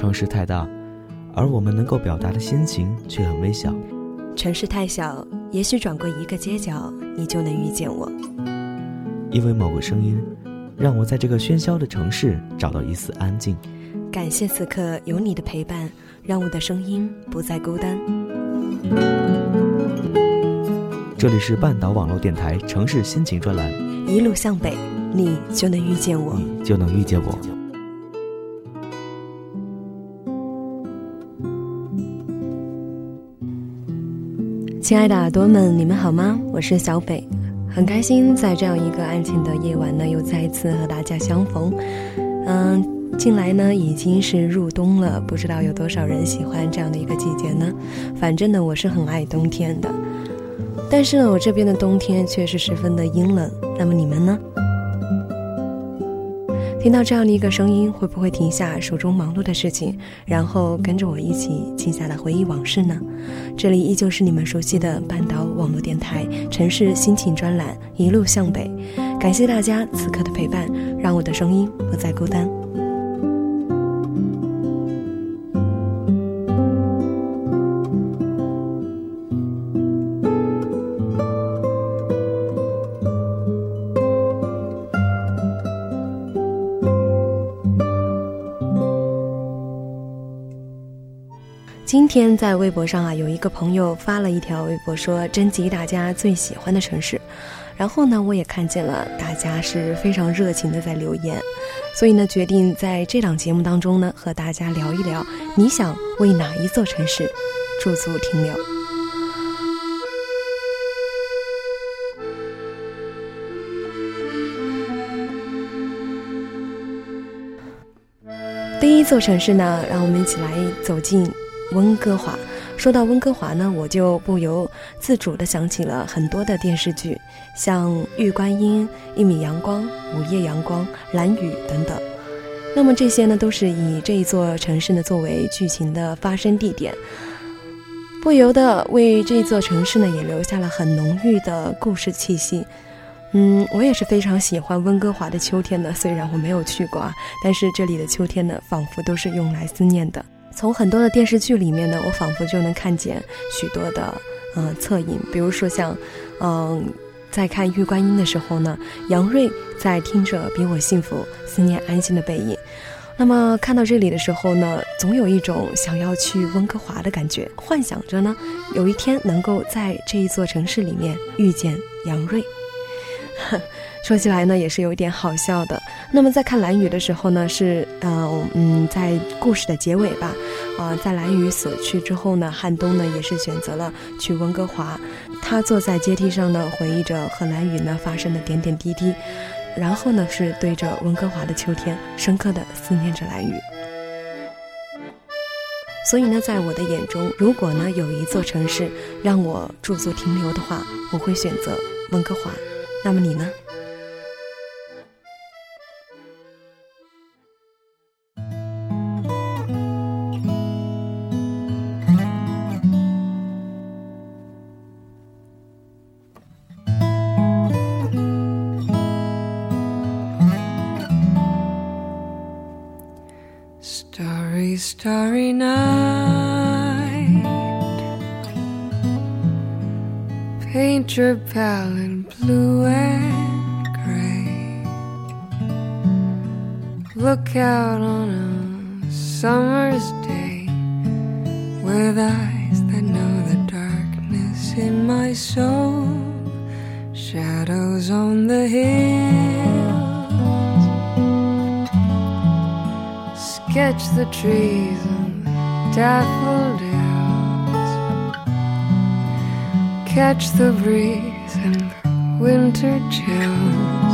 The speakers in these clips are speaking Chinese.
城市太大，而我们能够表达的心情却很微小。城市太小，也许转过一个街角，你就能遇见我。因为某个声音，让我在这个喧嚣的城市找到一丝安静。感谢此刻有你的陪伴，让我的声音不再孤单。这里是半岛网络电台城市心情专栏，一路向北，你就能遇见我，你就能遇见我。亲爱的耳朵们，你们好吗？我是小北，很开心在这样一个安静的夜晚呢，又再一次和大家相逢。嗯，近来呢已经是入冬了，不知道有多少人喜欢这样的一个季节呢？反正呢，我是很爱冬天的。但是呢，我这边的冬天却是十分的阴冷。那么你们呢？听到这样的一个声音，会不会停下手中忙碌的事情，然后跟着我一起静下来回忆往事呢？这里依旧是你们熟悉的半岛网络电台城市心情专栏，一路向北。感谢大家此刻的陪伴，让我的声音不再孤单。天在微博上啊，有一个朋友发了一条微博，说征集大家最喜欢的城市。然后呢，我也看见了大家是非常热情的在留言，所以呢，决定在这档节目当中呢，和大家聊一聊，你想为哪一座城市驻足停留？第一座城市呢，让我们一起来走进。温哥华，说到温哥华呢，我就不由自主地想起了很多的电视剧，像《玉观音》《一米阳光》《午夜阳光》《蓝雨》等等。那么这些呢，都是以这一座城市呢作为剧情的发生地点，不由得为这座城市呢也留下了很浓郁的故事气息。嗯，我也是非常喜欢温哥华的秋天的，虽然我没有去过啊，但是这里的秋天呢，仿佛都是用来思念的。从很多的电视剧里面呢，我仿佛就能看见许多的呃侧影，比如说像，嗯，在看《玉观音》的时候呢，杨瑞在听着比我幸福、思念安心的背影。那么看到这里的时候呢，总有一种想要去温哥华的感觉，幻想着呢，有一天能够在这一座城市里面遇见杨瑞。说起来呢，也是有一点好笑的。那么在看蓝雨的时候呢，是呃嗯，在故事的结尾吧，啊，在蓝雨死去之后呢，汉东呢也是选择了去温哥华。他坐在阶梯上呢，回忆着和蓝雨呢发生的点点滴滴，然后呢是对着温哥华的秋天，深刻的思念着蓝雨。所以呢，在我的眼中，如果呢有一座城市让我驻足停留的话，我会选择温哥华。那么你呢 paint your palette blue and gray. Look out on a summer's day with eyes that know the darkness in my soul. Shadows on the hill sketch the trees and daffodils, catch the breeze and winter chills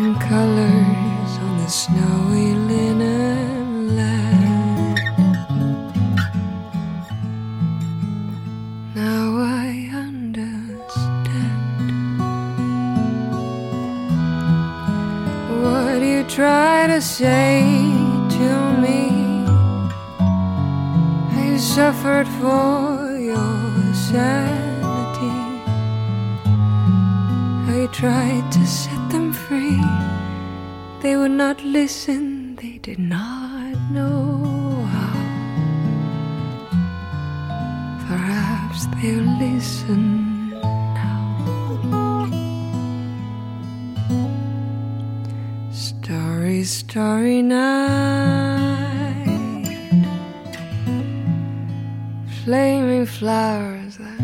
and colors on the snowy linen land. Now I understand what you try to say to me. I suffered for your sanity. They would not listen, they did not know how. Perhaps they'll listen now. Starry, starry night, flaming flowers that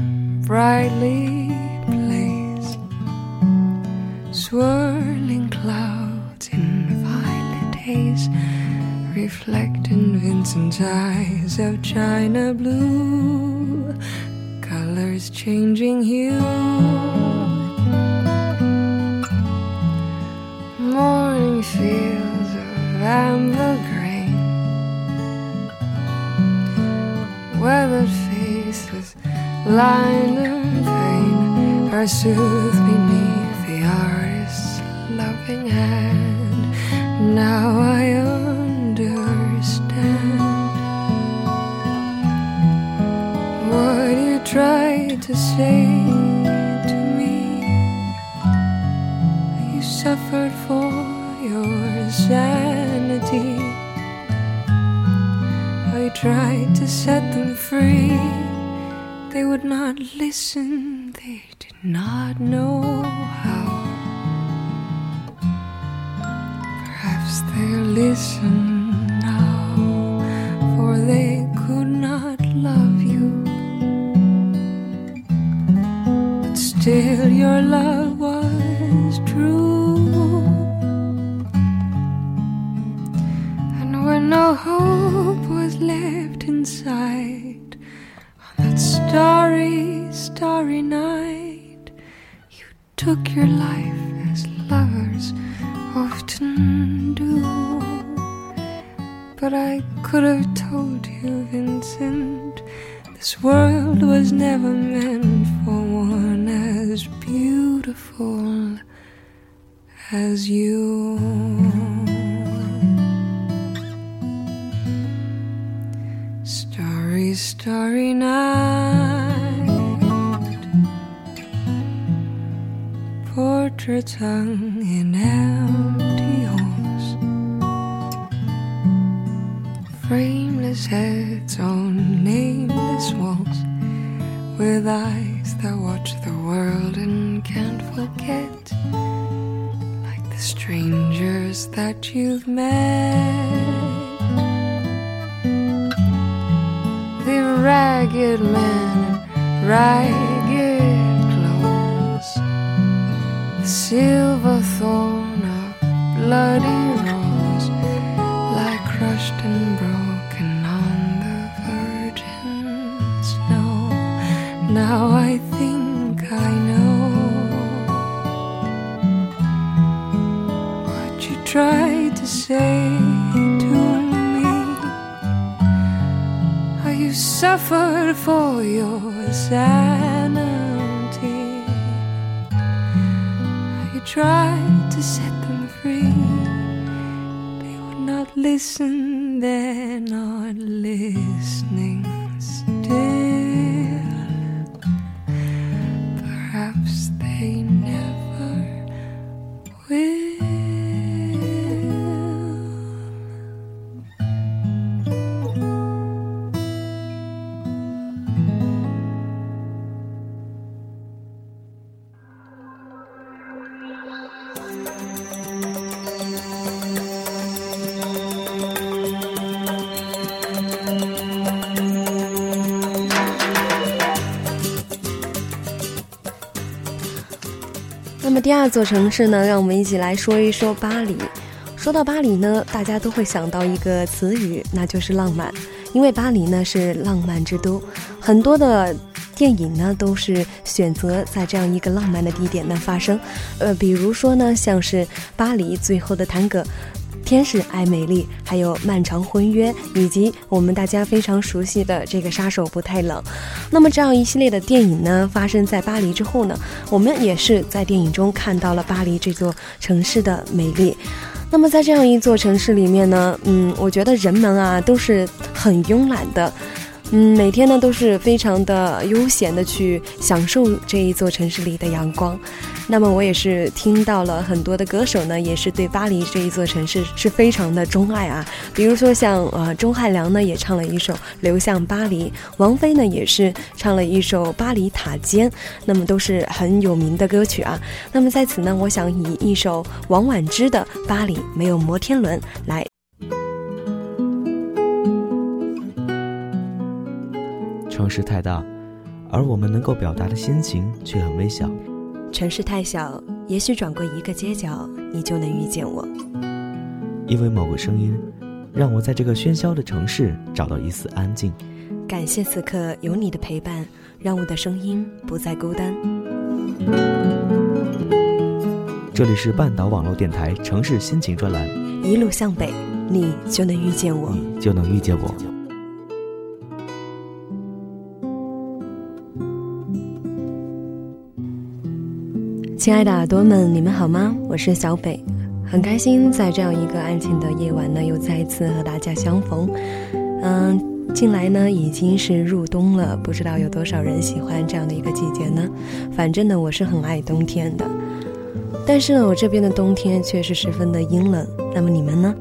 brightly blaze. Swirl reflect in Vincent's eyes of china blue, colors changing hue. Morning fields of amber grain, weathered face with line and pain are soothed beneath the artist's loving hand. Now I tried to say to me. You suffered for your sanity. I tried to set them free. They would not listen, they did not know how. Perhaps they'll listen your love was true. And when no hope was left inside, on that starry, starry night, you took your life as lovers often do. But I could have told you, Vincent, this world was never meant for as beautiful as you. Starry, starry night. Portraits hung in empty halls. Frameless heads on nameless walls. With eyes that watch world and can't forget. Like the strangers that you've met. the ragged men in suffered for your sanity. You tried to set them free. They would not listen, they're not listening still. 那么第二座城市呢，让我们一起来说一说巴黎。说到巴黎呢，大家都会想到一个词语，那就是浪漫。因为巴黎呢是浪漫之都，很多的电影呢都是选择在这样一个浪漫的地点呢发生。呃，比如说呢，像是巴黎最后的探戈。天使爱美丽，还有漫长婚约，以及我们大家非常熟悉的这个杀手不太冷。那么这样一系列的电影呢，发生在巴黎之后呢，我们也是在电影中看到了巴黎这座城市的美丽。那么在这样一座城市里面呢，嗯，我觉得人们啊都是很慵懒的。嗯，每天呢都是非常的悠闲的去享受这一座城市里的阳光。那么我也是听到了很多的歌手呢，也是对巴黎这一座城市是非常的钟爱啊。比如说像呃钟汉良呢也唱了一首《流向巴黎》，王菲呢也是唱了一首《巴黎塔尖》，那么都是很有名的歌曲啊。那么在此呢，我想以一首王菀之的《巴黎没有摩天轮》来。城市太大，而我们能够表达的心情却很微小。城市太小，也许转过一个街角，你就能遇见我。因为某个声音，让我在这个喧嚣的城市找到一丝安静。感谢此刻有你的陪伴，让我的声音不再孤单。这里是半岛网络电台城市心情专栏，一路向北，你就能遇见我，你就能遇见我。亲爱的耳朵们，你们好吗？我是小北，很开心在这样一个安静的夜晚呢，又再一次和大家相逢。嗯，近来呢已经是入冬了，不知道有多少人喜欢这样的一个季节呢？反正呢，我是很爱冬天的，但是呢，我这边的冬天却是十分的阴冷。那么你们呢？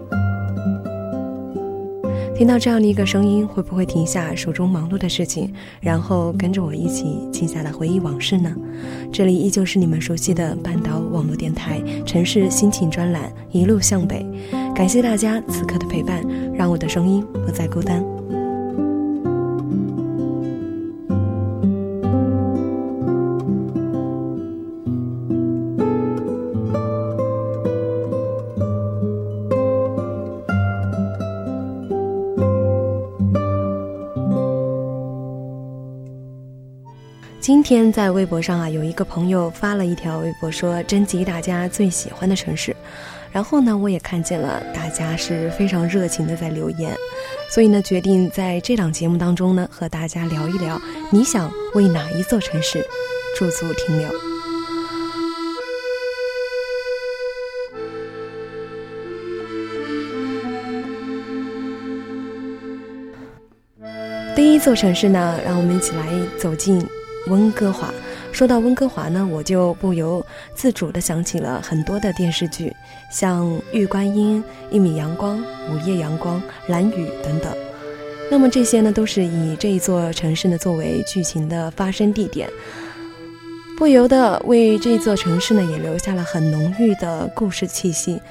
听到这样的一个声音，会不会停下手中忙碌的事情，然后跟着我一起静下来回忆往事呢？这里依旧是你们熟悉的半岛网络电台城市心情专栏，一路向北。感谢大家此刻的陪伴，让我的声音不再孤单。天在微博上啊，有一个朋友发了一条微博，说征集大家最喜欢的城市。然后呢，我也看见了大家是非常热情的在留言，所以呢，决定在这档节目当中呢，和大家聊一聊，你想为哪一座城市驻足停留？第一座城市呢，让我们一起来走进。温哥华，说到温哥华呢，我就不由自主地想起了很多的电视剧，像《玉观音》《一米阳光》《午夜阳光》《蓝雨》等等。那么这些呢，都是以这一座城市呢作为剧情的发生地点，不由得为这座城市呢也留下了很浓郁的故事气息。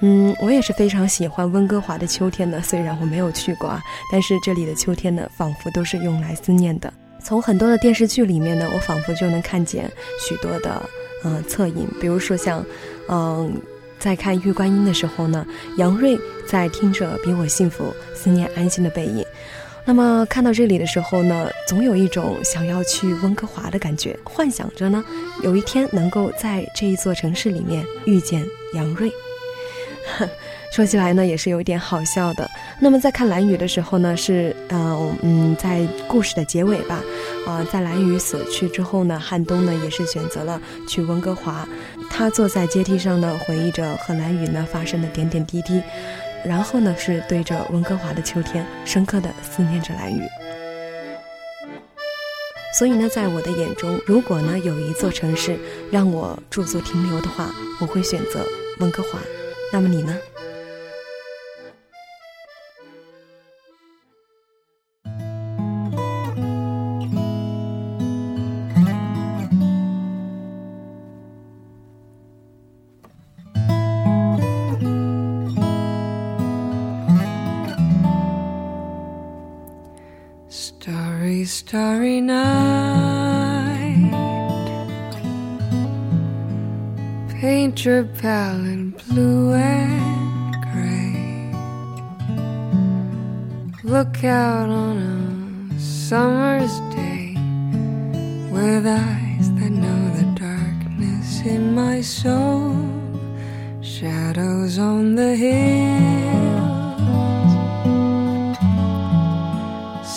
嗯，我也是非常喜欢温哥华的秋天的，虽然我没有去过啊，但是这里的秋天呢，仿佛都是用来思念的。从很多的电视剧里面呢，我仿佛就能看见许多的嗯侧影，比如说像，嗯，在看《玉观音》的时候呢，杨瑞在听着比我幸福、思念安心的背影。那么看到这里的时候呢，总有一种想要去温哥华的感觉，幻想着呢，有一天能够在这一座城市里面遇见杨瑞。说起来呢，也是有一点好笑的。那么在看蓝雨的时候呢，是呃嗯，在故事的结尾吧，啊，在蓝雨死去之后呢，汉东呢也是选择了去温哥华，他坐在阶梯上呢，回忆着和蓝雨呢发生的点点滴滴，然后呢是对着温哥华的秋天，深刻的思念着蓝雨。所以呢，在我的眼中，如果呢有一座城市让我驻足停留的话，我会选择温哥华。那么你呢 Your palette blue and gray. Look out on a summer's day with eyes that know the darkness in my soul. Shadows on the hills.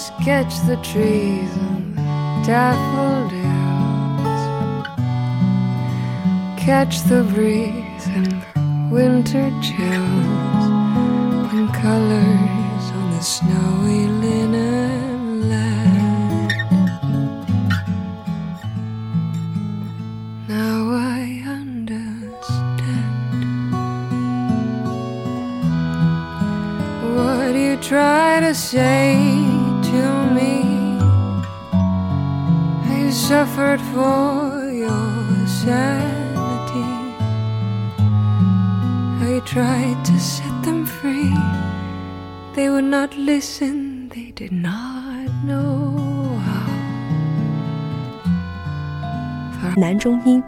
Sketch the trees and daffodils. catch the breeze and the winter chills and colors on the snowy linen land. Now I understand what you try to say to me. I suffered for your sad. Tried to set them free. They would not listen, they did not know how. 男中音，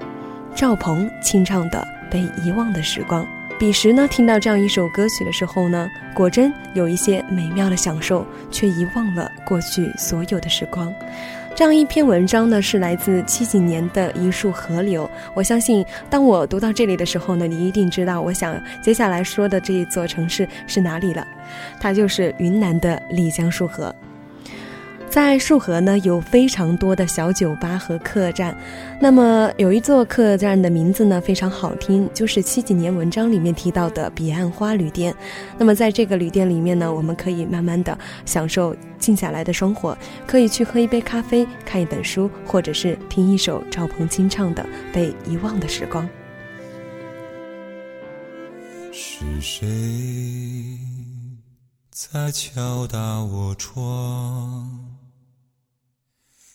赵鹏清唱的《被遗忘的时光》。彼时呢，听到这样一首歌曲的时候呢，果真有一些美妙的享受，却遗忘了过去所有的时光。这样一篇文章呢，是来自七几年的一束河流。我相信，当我读到这里的时候呢，你一定知道我想接下来说的这一座城市是哪里了，它就是云南的丽江束河。在束河呢，有非常多的小酒吧和客栈。那么有一座客栈的名字呢非常好听，就是七几年文章里面提到的彼岸花旅店。那么在这个旅店里面呢，我们可以慢慢的享受静下来的生活，可以去喝一杯咖啡，看一本书，或者是听一首赵鹏清唱的《被遗忘的时光》。是谁在敲打我窗？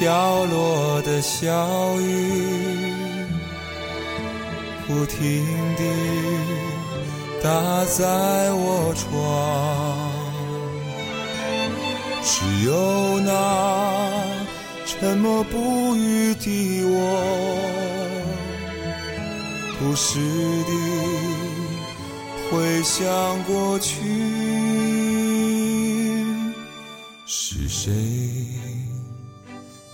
飘落的小雨，不停地打在我窗。只有那沉默不语的我，不时地回想过去，是谁？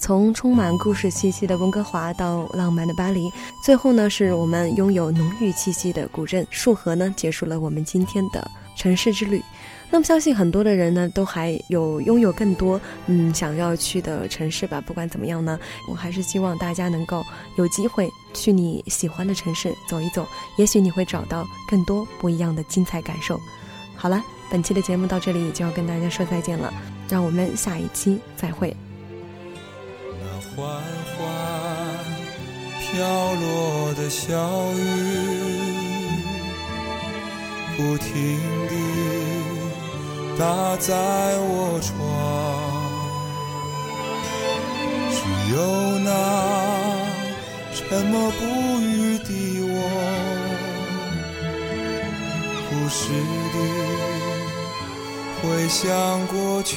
从充满故事气息的温哥华到浪漫的巴黎，最后呢，是我们拥有浓郁气息的古镇束河呢，结束了我们今天的城市之旅。那么，相信很多的人呢，都还有拥有更多嗯想要去的城市吧。不管怎么样呢，我还是希望大家能够有机会去你喜欢的城市走一走，也许你会找到更多不一样的精彩感受。好了，本期的节目到这里就要跟大家说再见了，让我们下一期再会。缓缓飘落的小雨，不停地打在我窗。只有那沉默不语的我，不时地回想过去。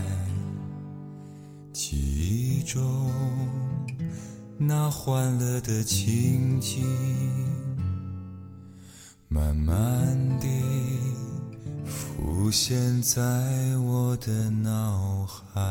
中那欢乐的情景，慢慢地浮现在我的脑海。